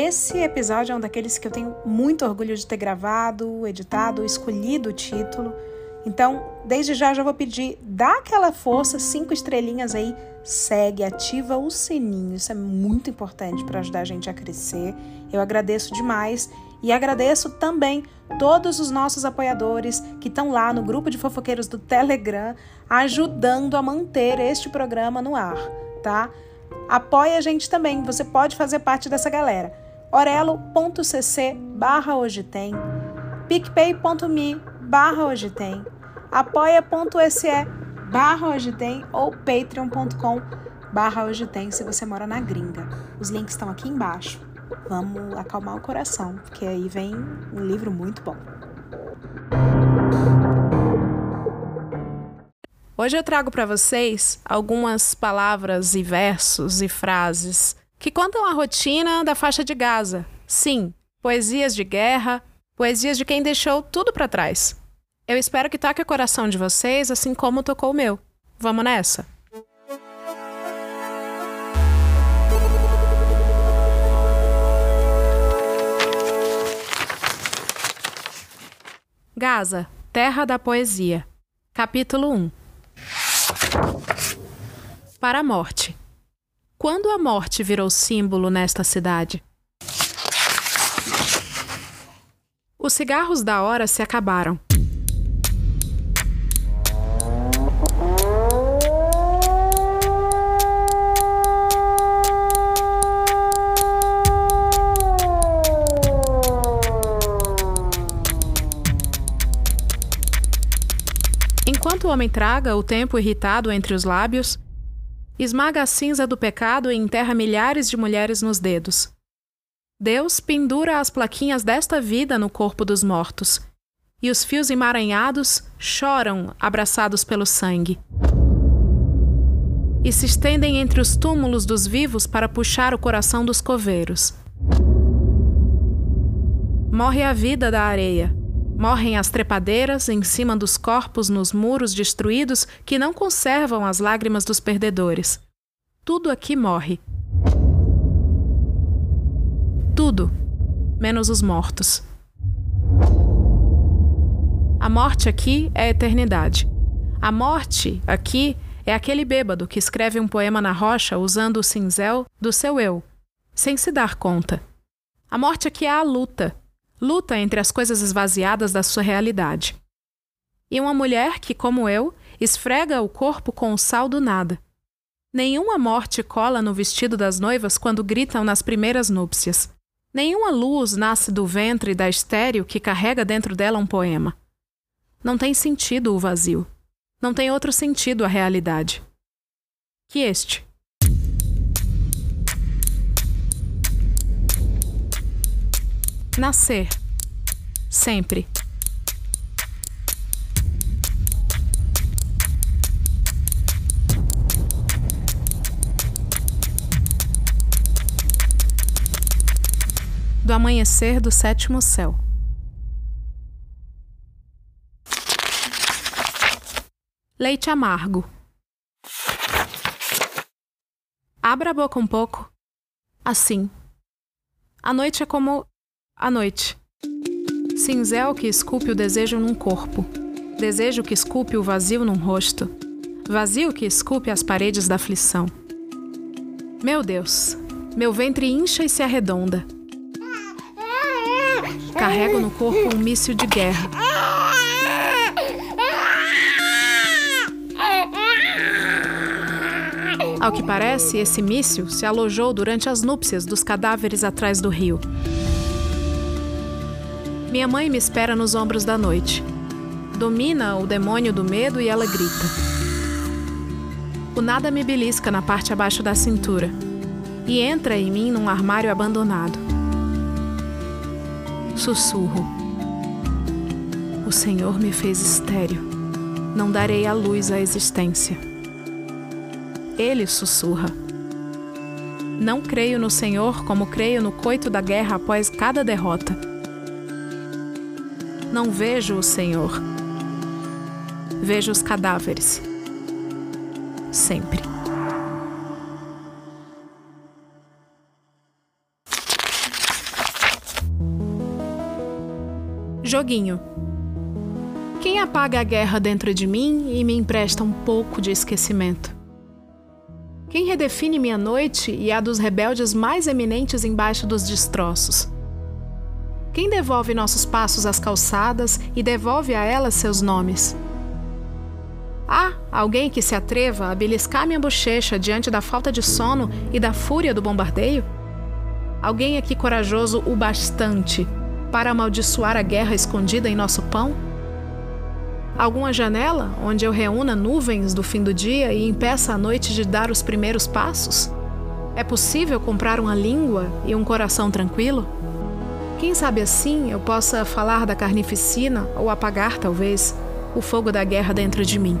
Esse episódio é um daqueles que eu tenho muito orgulho de ter gravado, editado, escolhido o título. Então, desde já já vou pedir, dá aquela força, cinco estrelinhas aí, segue, ativa o sininho. Isso é muito importante para ajudar a gente a crescer. Eu agradeço demais e agradeço também todos os nossos apoiadores que estão lá no grupo de fofoqueiros do Telegram, ajudando a manter este programa no ar, tá? Apoie a gente também, você pode fazer parte dessa galera. orelo.cc barra hoje tem, picpay.me barra hoje tem, apoia.se barra hoje tem ou patreon.com barra hoje tem se você mora na gringa. Os links estão aqui embaixo. Vamos acalmar o coração, porque aí vem um livro muito bom. Hoje eu trago para vocês algumas palavras e versos e frases que contam a rotina da faixa de Gaza. Sim, poesias de guerra, poesias de quem deixou tudo para trás. Eu espero que toque o coração de vocês assim como tocou o meu. Vamos nessa? Gaza, Terra da Poesia. Capítulo 1 Para a morte. Quando a morte virou símbolo nesta cidade? Os cigarros da hora se acabaram. Enquanto o homem traga o tempo irritado entre os lábios, esmaga a cinza do pecado e enterra milhares de mulheres nos dedos. Deus pendura as plaquinhas desta vida no corpo dos mortos, e os fios emaranhados choram abraçados pelo sangue. E se estendem entre os túmulos dos vivos para puxar o coração dos coveiros. Morre a vida da areia, Morrem as trepadeiras em cima dos corpos nos muros destruídos que não conservam as lágrimas dos perdedores. Tudo aqui morre. Tudo, menos os mortos. A morte aqui é a eternidade. A morte aqui é aquele bêbado que escreve um poema na rocha usando o cinzel do seu eu, sem se dar conta. A morte aqui é a luta, luta entre as coisas esvaziadas da sua realidade. E uma mulher que, como eu, esfrega o corpo com o sal do nada. Nenhuma morte cola no vestido das noivas quando gritam nas primeiras núpcias. Nenhuma luz nasce do ventre da estéreo que carrega dentro dela um poema. Não tem sentido o vazio. Não tem outro sentido a realidade. Que este. Nascer. Sempre. Do amanhecer do sétimo céu. Leite amargo. Abra a boca um pouco. Assim. A noite é como a noite. Cinzel que esculpe o desejo num corpo. Desejo que esculpe o vazio num rosto. Vazio que esculpe as paredes da aflição. Meu Deus, meu ventre incha e se arredonda. Carrego no corpo um míssil de guerra. Ao que parece, esse míssil se alojou durante as núpcias dos cadáveres atrás do rio. Minha mãe me espera nos ombros da noite. Domina o demônio do medo e ela grita. O nada me belisca na parte abaixo da cintura e entra em mim num armário abandonado. Sussurro. O Senhor me fez estéril. Não darei a luz à existência. Ele sussurra. Não creio no Senhor como creio no coito da guerra após cada derrota não vejo o Senhor. Vejo os cadáveres. Sempre. Joguinho. Quem apaga a guerra dentro de mim e me empresta um pouco de esquecimento? Quem redefine minha noite e a dos rebeldes mais eminentes embaixo dos destroços? Quem devolve nossos passos às calçadas e devolve a elas seus nomes? Há alguém que se atreva a beliscar minha bochecha diante da falta de sono e da fúria do bombardeio? Alguém aqui corajoso o bastante para amaldiçoar a guerra escondida em nosso pão? Alguma janela onde eu reúna nuvens do fim do dia e impeça a noite de dar os primeiros passos? É possível comprar uma língua e um coração tranquilo? Quem sabe assim eu possa falar da carnificina ou apagar, talvez, o fogo da guerra dentro de mim.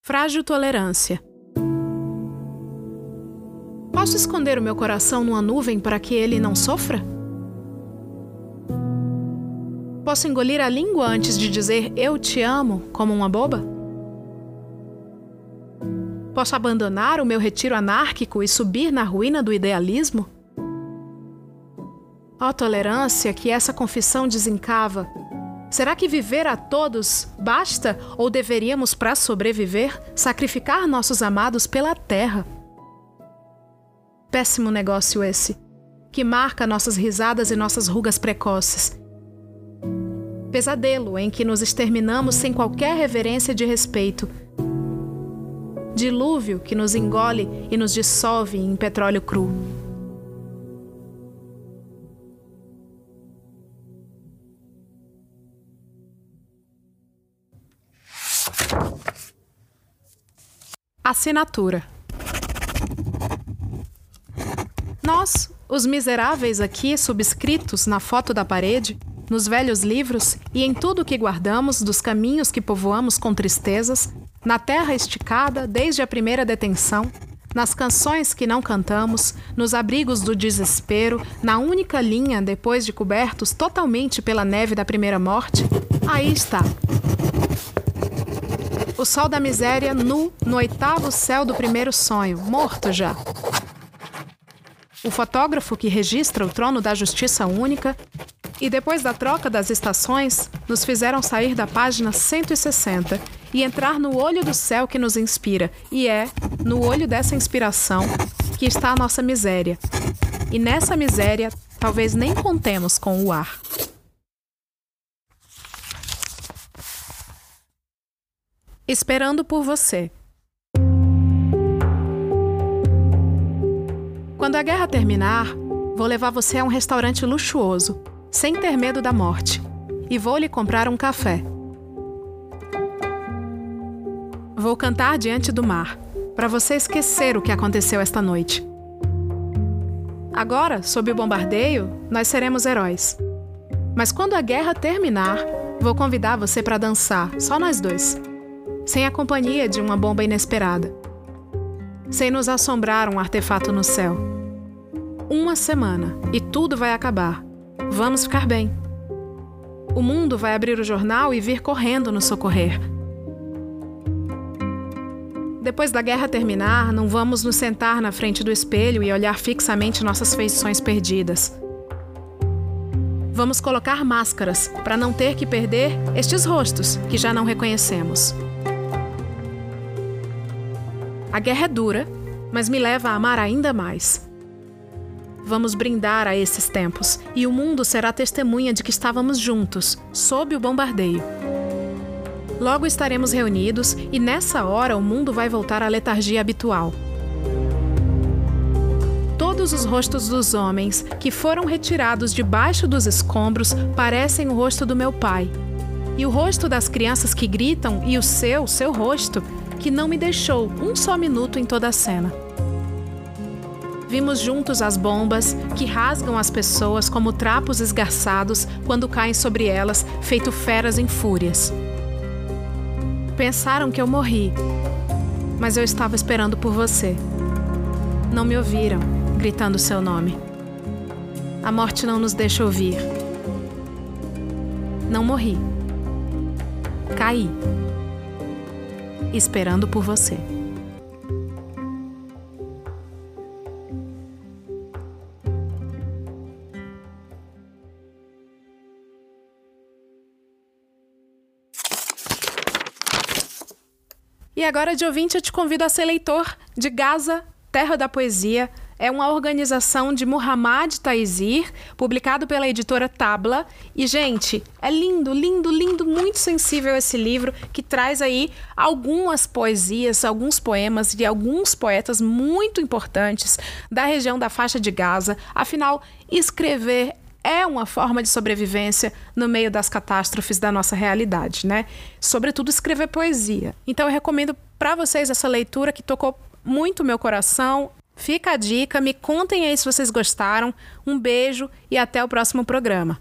Frágil tolerância. Posso esconder o meu coração numa nuvem para que ele não sofra? Posso engolir a língua antes de dizer eu te amo como uma boba? Posso abandonar o meu retiro anárquico e subir na ruína do idealismo? Ó oh, tolerância que essa confissão desencava, será que viver a todos basta ou deveríamos, para sobreviver, sacrificar nossos amados pela terra? Péssimo negócio esse, que marca nossas risadas e nossas rugas precoces. Pesadelo em que nos exterminamos sem qualquer reverência de respeito. Dilúvio que nos engole e nos dissolve em petróleo cru. Assinatura Nós, os miseráveis aqui subscritos na foto da parede, nos velhos livros e em tudo que guardamos dos caminhos que povoamos com tristezas, na terra esticada desde a primeira detenção, nas canções que não cantamos, nos abrigos do desespero, na única linha depois de cobertos totalmente pela neve da primeira morte, aí está. O sol da miséria nu no oitavo céu do primeiro sonho, morto já. O fotógrafo que registra o trono da justiça única e depois da troca das estações, nos fizeram sair da página 160 e entrar no olho do céu que nos inspira, e é no olho dessa inspiração que está a nossa miséria. E nessa miséria, talvez nem contemos com o ar. Esperando por você. Quando a guerra terminar, vou levar você a um restaurante luxuoso, sem ter medo da morte, e vou lhe comprar um café. Vou cantar diante do mar, para você esquecer o que aconteceu esta noite. Agora, sob o bombardeio, nós seremos heróis. Mas quando a guerra terminar, vou convidar você para dançar, só nós dois, sem a companhia de uma bomba inesperada sem nos assombrar um artefato no céu. Uma semana e tudo vai acabar. Vamos ficar bem. O mundo vai abrir o jornal e vir correndo nos socorrer. Depois da guerra terminar, não vamos nos sentar na frente do espelho e olhar fixamente nossas feições perdidas. Vamos colocar máscaras para não ter que perder estes rostos que já não reconhecemos. A guerra é dura, mas me leva a amar ainda mais. Vamos brindar a esses tempos e o mundo será testemunha de que estávamos juntos, sob o bombardeio. Logo estaremos reunidos e nessa hora o mundo vai voltar à letargia habitual. Todos os rostos dos homens que foram retirados debaixo dos escombros parecem o rosto do meu pai. E o rosto das crianças que gritam e o seu, seu rosto, que não me deixou um só minuto em toda a cena. Vimos juntos as bombas que rasgam as pessoas como trapos esgarçados quando caem sobre elas, feito feras em fúrias. Pensaram que eu morri, mas eu estava esperando por você. Não me ouviram, gritando seu nome. A morte não nos deixa ouvir. Não morri. Caí esperando por você. Agora, de ouvinte, eu te convido a ser leitor de Gaza, Terra da Poesia. É uma organização de Muhammad Taizir, publicado pela editora Tabla. E, gente, é lindo, lindo, lindo, muito sensível esse livro que traz aí algumas poesias, alguns poemas de alguns poetas muito importantes da região da faixa de Gaza. Afinal, escrever é uma forma de sobrevivência no meio das catástrofes da nossa realidade, né? Sobretudo escrever poesia. Então eu recomendo para vocês essa leitura que tocou muito meu coração. Fica a dica, me contem aí se vocês gostaram. Um beijo e até o próximo programa.